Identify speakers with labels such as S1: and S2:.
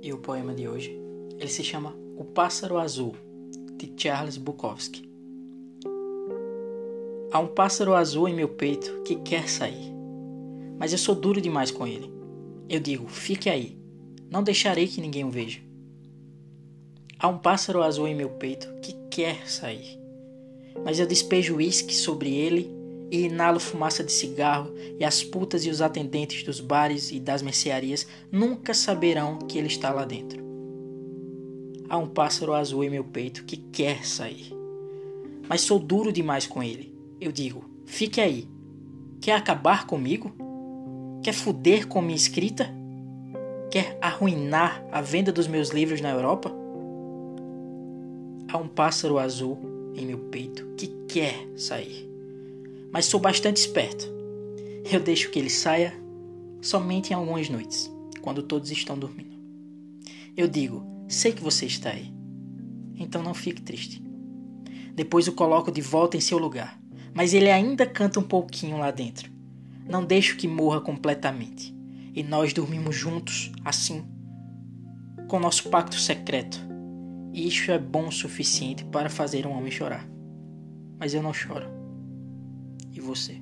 S1: E o poema de hoje, ele se chama O Pássaro Azul, de Charles Bukowski. Há um pássaro azul em meu peito que quer sair, mas eu sou duro demais com ele. Eu digo, fique aí, não deixarei que ninguém o veja. Há um pássaro azul em meu peito que quer sair, mas eu despejo uísque sobre ele e inalo fumaça de cigarro, e as putas e os atendentes dos bares e das mercearias nunca saberão que ele está lá dentro. Há um pássaro azul em meu peito que quer sair, mas sou duro demais com ele. Eu digo: fique aí. Quer acabar comigo? Quer fuder com minha escrita? Quer arruinar a venda dos meus livros na Europa? Há um pássaro azul em meu peito que quer sair mas sou bastante esperto. Eu deixo que ele saia somente em algumas noites, quando todos estão dormindo. Eu digo: sei que você está aí, então não fique triste. Depois o coloco de volta em seu lugar, mas ele ainda canta um pouquinho lá dentro. Não deixo que morra completamente. E nós dormimos juntos, assim, com nosso pacto secreto. E isso é bom o suficiente para fazer um homem chorar. Mas eu não choro e você.